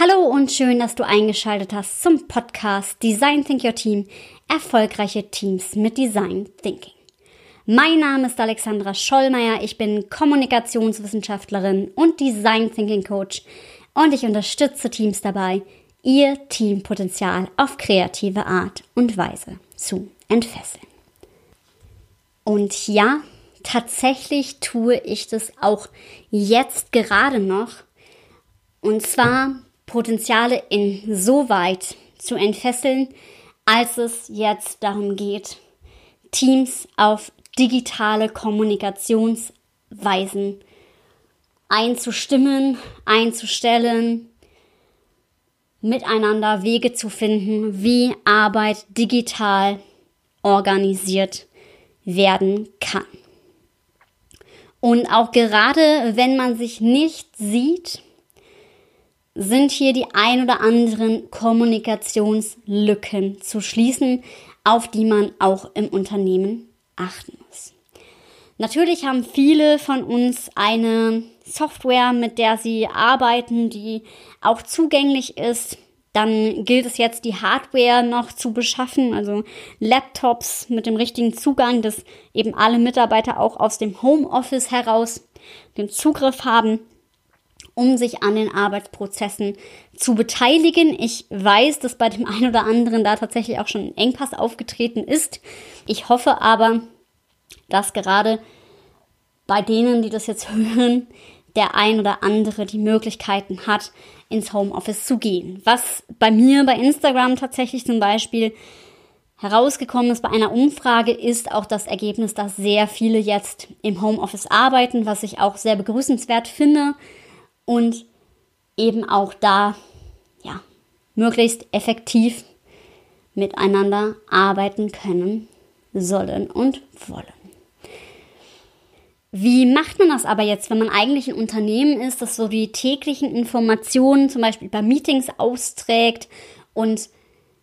Hallo und schön, dass du eingeschaltet hast zum Podcast Design Think Your Team. Erfolgreiche Teams mit Design Thinking. Mein Name ist Alexandra Schollmeier. Ich bin Kommunikationswissenschaftlerin und Design Thinking Coach und ich unterstütze Teams dabei, ihr Teampotenzial auf kreative Art und Weise zu entfesseln. Und ja, tatsächlich tue ich das auch jetzt gerade noch. Und zwar Potenziale insoweit zu entfesseln, als es jetzt darum geht, Teams auf digitale Kommunikationsweisen einzustimmen, einzustellen, miteinander Wege zu finden, wie Arbeit digital organisiert werden kann. Und auch gerade wenn man sich nicht sieht, sind hier die ein oder anderen Kommunikationslücken zu schließen, auf die man auch im Unternehmen achten muss. Natürlich haben viele von uns eine Software, mit der sie arbeiten, die auch zugänglich ist. Dann gilt es jetzt, die Hardware noch zu beschaffen, also Laptops mit dem richtigen Zugang, dass eben alle Mitarbeiter auch aus dem Homeoffice heraus den Zugriff haben, um sich an den Arbeitsprozessen zu beteiligen. Ich weiß, dass bei dem einen oder anderen da tatsächlich auch schon ein Engpass aufgetreten ist. Ich hoffe aber, dass gerade bei denen, die das jetzt hören, der ein oder andere die Möglichkeiten hat, ins Homeoffice zu gehen. Was bei mir bei Instagram tatsächlich zum Beispiel herausgekommen ist bei einer Umfrage, ist auch das Ergebnis, dass sehr viele jetzt im Homeoffice arbeiten, was ich auch sehr begrüßenswert finde und eben auch da ja möglichst effektiv miteinander arbeiten können sollen und wollen. Wie macht man das aber jetzt, wenn man eigentlich ein Unternehmen ist, das so die täglichen Informationen zum Beispiel bei Meetings austrägt und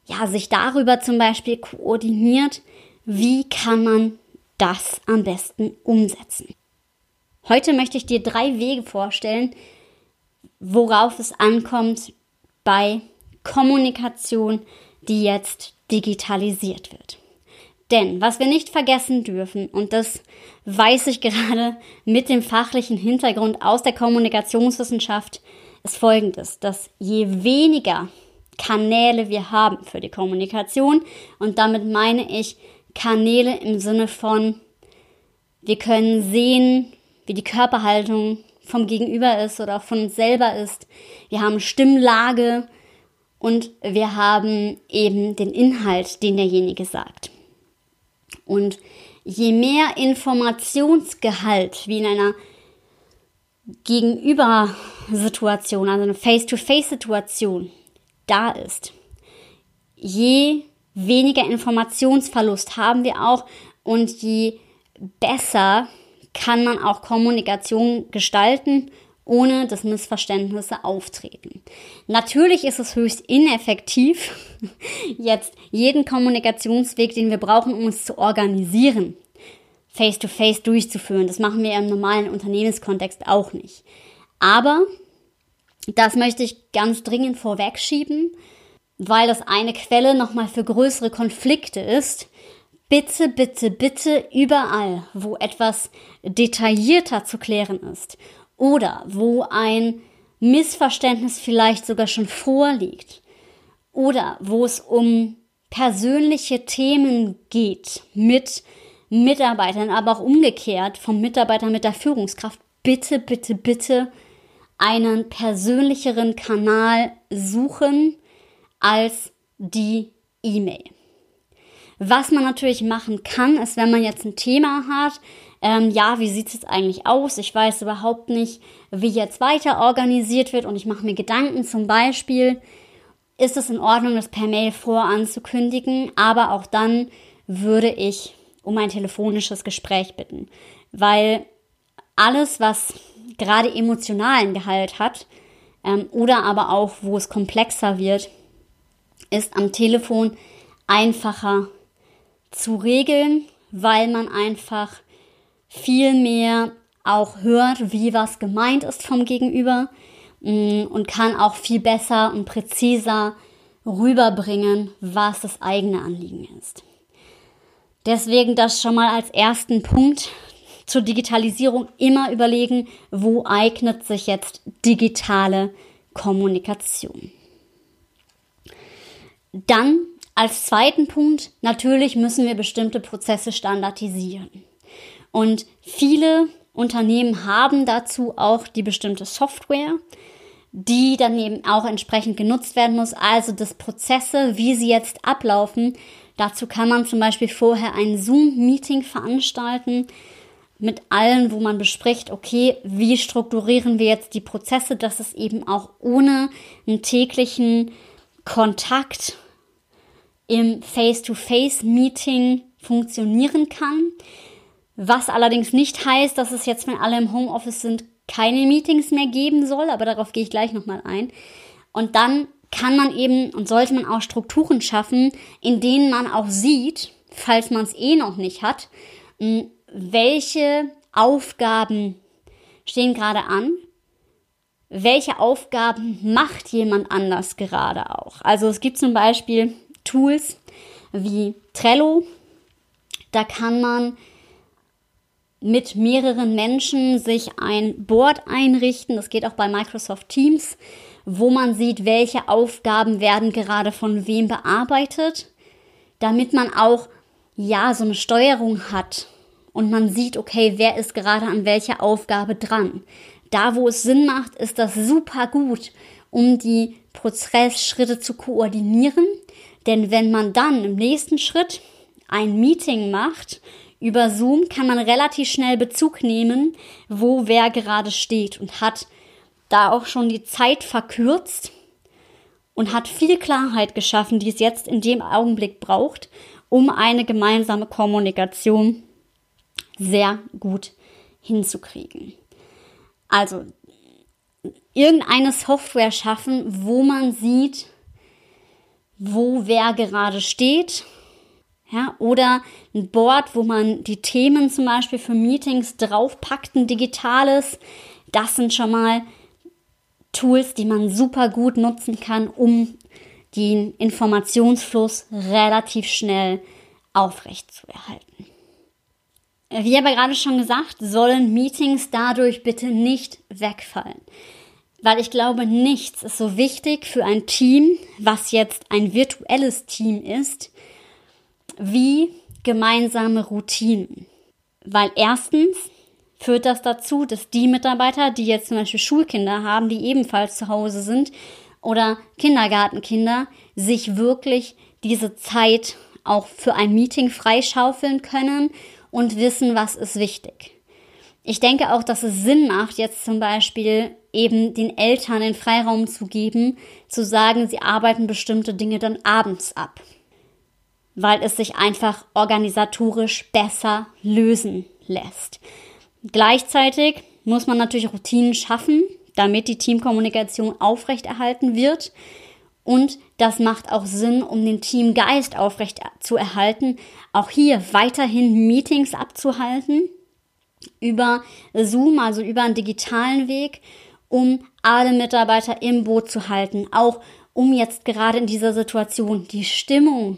ja, sich darüber zum Beispiel koordiniert? Wie kann man das am besten umsetzen? Heute möchte ich dir drei Wege vorstellen, worauf es ankommt bei Kommunikation, die jetzt digitalisiert wird. Denn was wir nicht vergessen dürfen, und das weiß ich gerade mit dem fachlichen Hintergrund aus der Kommunikationswissenschaft, ist folgendes, dass je weniger Kanäle wir haben für die Kommunikation, und damit meine ich Kanäle im Sinne von, wir können sehen, wie die Körperhaltung vom Gegenüber ist oder von uns selber ist. Wir haben Stimmlage und wir haben eben den Inhalt, den derjenige sagt. Und je mehr Informationsgehalt wie in einer Gegenübersituation, also eine Face-to-Face-Situation da ist, je weniger Informationsverlust haben wir auch und je besser kann man auch Kommunikation gestalten ohne dass Missverständnisse auftreten. Natürlich ist es höchst ineffektiv, jetzt jeden Kommunikationsweg, den wir brauchen, um uns zu organisieren, face-to-face -face durchzuführen. Das machen wir im normalen Unternehmenskontext auch nicht. Aber das möchte ich ganz dringend vorwegschieben, weil das eine Quelle nochmal für größere Konflikte ist. Bitte, bitte, bitte überall, wo etwas detaillierter zu klären ist oder wo ein Missverständnis vielleicht sogar schon vorliegt oder wo es um persönliche Themen geht mit Mitarbeitern, aber auch umgekehrt vom Mitarbeiter mit der Führungskraft, bitte, bitte, bitte einen persönlicheren Kanal suchen als die E-Mail. Was man natürlich machen kann, ist, wenn man jetzt ein Thema hat, ähm, ja, wie sieht es jetzt eigentlich aus? Ich weiß überhaupt nicht, wie jetzt weiter organisiert wird und ich mache mir Gedanken. Zum Beispiel, ist es in Ordnung, das per Mail voranzukündigen, aber auch dann würde ich um ein telefonisches Gespräch bitten, weil alles, was gerade emotionalen Gehalt hat ähm, oder aber auch, wo es komplexer wird, ist am Telefon einfacher zu regeln, weil man einfach viel mehr auch hört, wie was gemeint ist vom Gegenüber. mm, und kann auch viel besser und präziser rüberbringen, was das eigene Anliegen ist. Deswegen das schon mal als ersten Punkt zur Digitalisierung immer überlegen, wo eignet sich jetzt digitale Kommunikation. Dann als zweiten Punkt, natürlich müssen wir bestimmte Prozesse standardisieren. Und viele Unternehmen haben dazu auch die bestimmte Software, die dann eben auch entsprechend genutzt werden muss. Also das Prozesse, wie sie jetzt ablaufen. Dazu kann man zum Beispiel vorher ein Zoom-Meeting veranstalten mit allen, wo man bespricht, okay, wie strukturieren wir jetzt die Prozesse, dass es eben auch ohne einen täglichen Kontakt im Face-to-Face-Meeting funktionieren kann. Was allerdings nicht heißt, dass es jetzt, wenn alle im Homeoffice sind, keine Meetings mehr geben soll, aber darauf gehe ich gleich nochmal ein. Und dann kann man eben und sollte man auch Strukturen schaffen, in denen man auch sieht, falls man es eh noch nicht hat, welche Aufgaben stehen gerade an, welche Aufgaben macht jemand anders gerade auch. Also es gibt zum Beispiel Tools wie Trello. Da kann man mit mehreren Menschen sich ein Board einrichten. Das geht auch bei Microsoft Teams, wo man sieht, welche Aufgaben werden gerade von wem bearbeitet, damit man auch ja so eine Steuerung hat und man sieht, okay, wer ist gerade an welcher Aufgabe dran. Da, wo es Sinn macht, ist das super gut, um die Prozessschritte zu koordinieren denn wenn man dann im nächsten Schritt ein Meeting macht über Zoom, kann man relativ schnell Bezug nehmen, wo wer gerade steht und hat da auch schon die Zeit verkürzt und hat viel Klarheit geschaffen, die es jetzt in dem Augenblick braucht, um eine gemeinsame Kommunikation sehr gut hinzukriegen. Also irgendeine Software schaffen, wo man sieht, wo wer gerade steht. Ja, oder ein Board, wo man die Themen zum Beispiel für Meetings draufpackt, ein digitales. Das sind schon mal Tools, die man super gut nutzen kann, um den Informationsfluss relativ schnell aufrechtzuerhalten. Wie aber gerade schon gesagt, sollen Meetings dadurch bitte nicht wegfallen weil ich glaube, nichts ist so wichtig für ein Team, was jetzt ein virtuelles Team ist, wie gemeinsame Routinen. Weil erstens führt das dazu, dass die Mitarbeiter, die jetzt zum Beispiel Schulkinder haben, die ebenfalls zu Hause sind, oder Kindergartenkinder, sich wirklich diese Zeit auch für ein Meeting freischaufeln können und wissen, was ist wichtig. Ich denke auch, dass es Sinn macht, jetzt zum Beispiel eben den Eltern den Freiraum zu geben, zu sagen, sie arbeiten bestimmte Dinge dann abends ab, weil es sich einfach organisatorisch besser lösen lässt. Gleichzeitig muss man natürlich Routinen schaffen, damit die Teamkommunikation aufrechterhalten wird. Und das macht auch Sinn, um den Teamgeist aufrecht zu erhalten, auch hier weiterhin Meetings abzuhalten über Zoom, also über einen digitalen Weg, um alle Mitarbeiter im Boot zu halten, auch um jetzt gerade in dieser Situation die Stimmung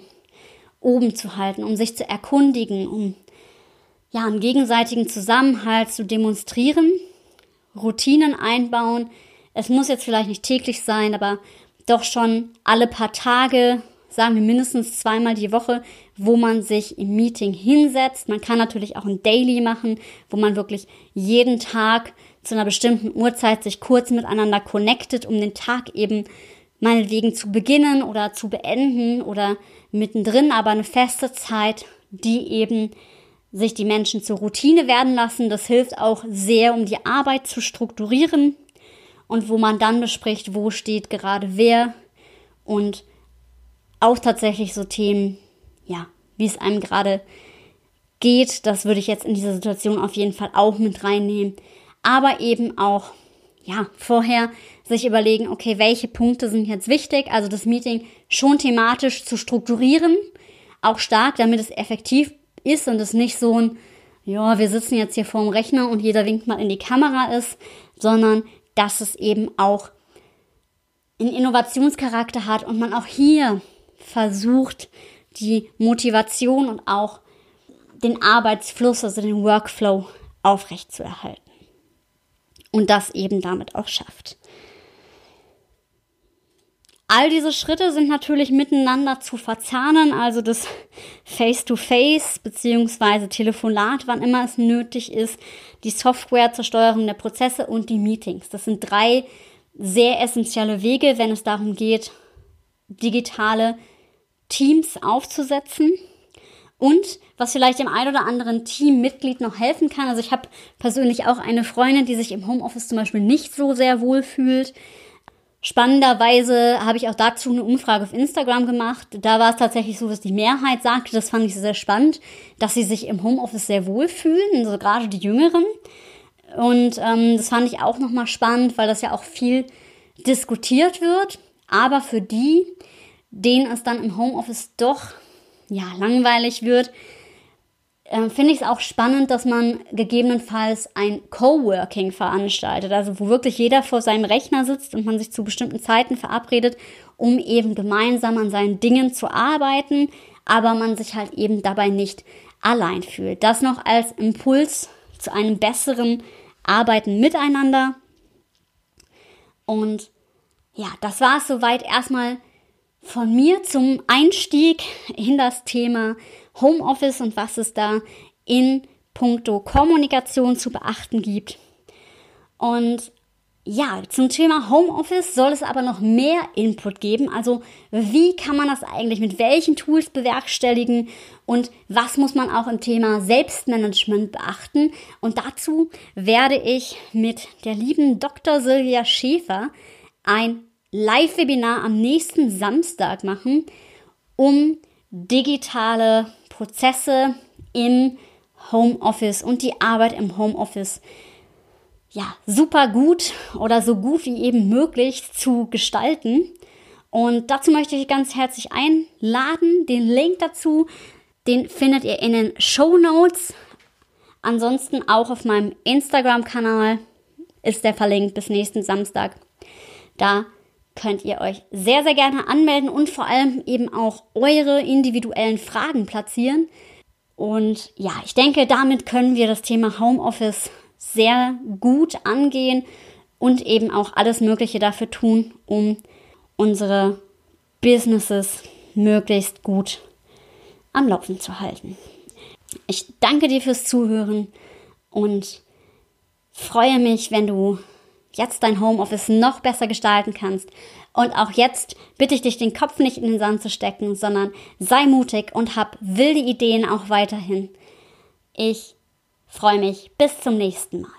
oben zu halten, um sich zu erkundigen, um ja, einen gegenseitigen Zusammenhalt zu demonstrieren, Routinen einbauen. Es muss jetzt vielleicht nicht täglich sein, aber doch schon alle paar Tage, sagen wir mindestens zweimal die Woche, wo man sich im Meeting hinsetzt. Man kann natürlich auch ein Daily machen, wo man wirklich jeden Tag zu einer bestimmten Uhrzeit sich kurz miteinander connectet, um den Tag eben meinetwegen zu beginnen oder zu beenden oder mittendrin, aber eine feste Zeit, die eben sich die Menschen zur Routine werden lassen. Das hilft auch sehr, um die Arbeit zu strukturieren und wo man dann bespricht, wo steht gerade wer und auch tatsächlich so Themen, ja, wie es einem gerade geht. Das würde ich jetzt in dieser Situation auf jeden Fall auch mit reinnehmen aber eben auch ja, vorher sich überlegen, okay, welche Punkte sind jetzt wichtig, also das Meeting schon thematisch zu strukturieren, auch stark, damit es effektiv ist und es nicht so ein, ja, wir sitzen jetzt hier vorm Rechner und jeder winkt mal in die Kamera ist, sondern dass es eben auch einen Innovationscharakter hat und man auch hier versucht, die Motivation und auch den Arbeitsfluss, also den Workflow aufrechtzuerhalten. Und das eben damit auch schafft. All diese Schritte sind natürlich miteinander zu verzahnen, also das Face-to-Face beziehungsweise Telefonat, wann immer es nötig ist, die Software zur Steuerung der Prozesse und die Meetings. Das sind drei sehr essentielle Wege, wenn es darum geht, digitale Teams aufzusetzen. Und was vielleicht dem ein oder anderen Teammitglied noch helfen kann, also ich habe persönlich auch eine Freundin, die sich im Homeoffice zum Beispiel nicht so sehr wohl fühlt, Spannenderweise habe ich auch dazu eine Umfrage auf Instagram gemacht. Da war es tatsächlich so, dass die Mehrheit sagte, das fand ich sehr spannend, dass sie sich im Homeoffice sehr wohl fühlen, also gerade die Jüngeren. Und ähm, das fand ich auch nochmal spannend, weil das ja auch viel diskutiert wird. Aber für die, denen es dann im Homeoffice doch ja langweilig wird, äh, finde ich es auch spannend, dass man gegebenenfalls ein Coworking veranstaltet, also wo wirklich jeder vor seinem Rechner sitzt und man sich zu bestimmten Zeiten verabredet, um eben gemeinsam an seinen Dingen zu arbeiten, aber man sich halt eben dabei nicht allein fühlt. Das noch als Impuls zu einem besseren Arbeiten miteinander. Und ja, das war es soweit erstmal von mir zum Einstieg in das Thema Homeoffice und was es da in puncto Kommunikation zu beachten gibt. Und ja, zum Thema Homeoffice soll es aber noch mehr Input geben. Also wie kann man das eigentlich mit welchen Tools bewerkstelligen und was muss man auch im Thema Selbstmanagement beachten? Und dazu werde ich mit der lieben Dr. Silvia Schäfer ein Live-Webinar am nächsten Samstag machen, um digitale Prozesse im Homeoffice und die Arbeit im Homeoffice ja, super gut oder so gut wie eben möglich zu gestalten. Und dazu möchte ich ganz herzlich einladen. Den Link dazu, den findet ihr in den Show Notes. Ansonsten auch auf meinem Instagram-Kanal ist der verlinkt bis nächsten Samstag. Da könnt ihr euch sehr, sehr gerne anmelden und vor allem eben auch eure individuellen Fragen platzieren. Und ja, ich denke, damit können wir das Thema Homeoffice sehr gut angehen und eben auch alles Mögliche dafür tun, um unsere Businesses möglichst gut am Laufen zu halten. Ich danke dir fürs Zuhören und freue mich, wenn du jetzt dein Homeoffice noch besser gestalten kannst. Und auch jetzt bitte ich dich, den Kopf nicht in den Sand zu stecken, sondern sei mutig und hab wilde Ideen auch weiterhin. Ich freue mich. Bis zum nächsten Mal.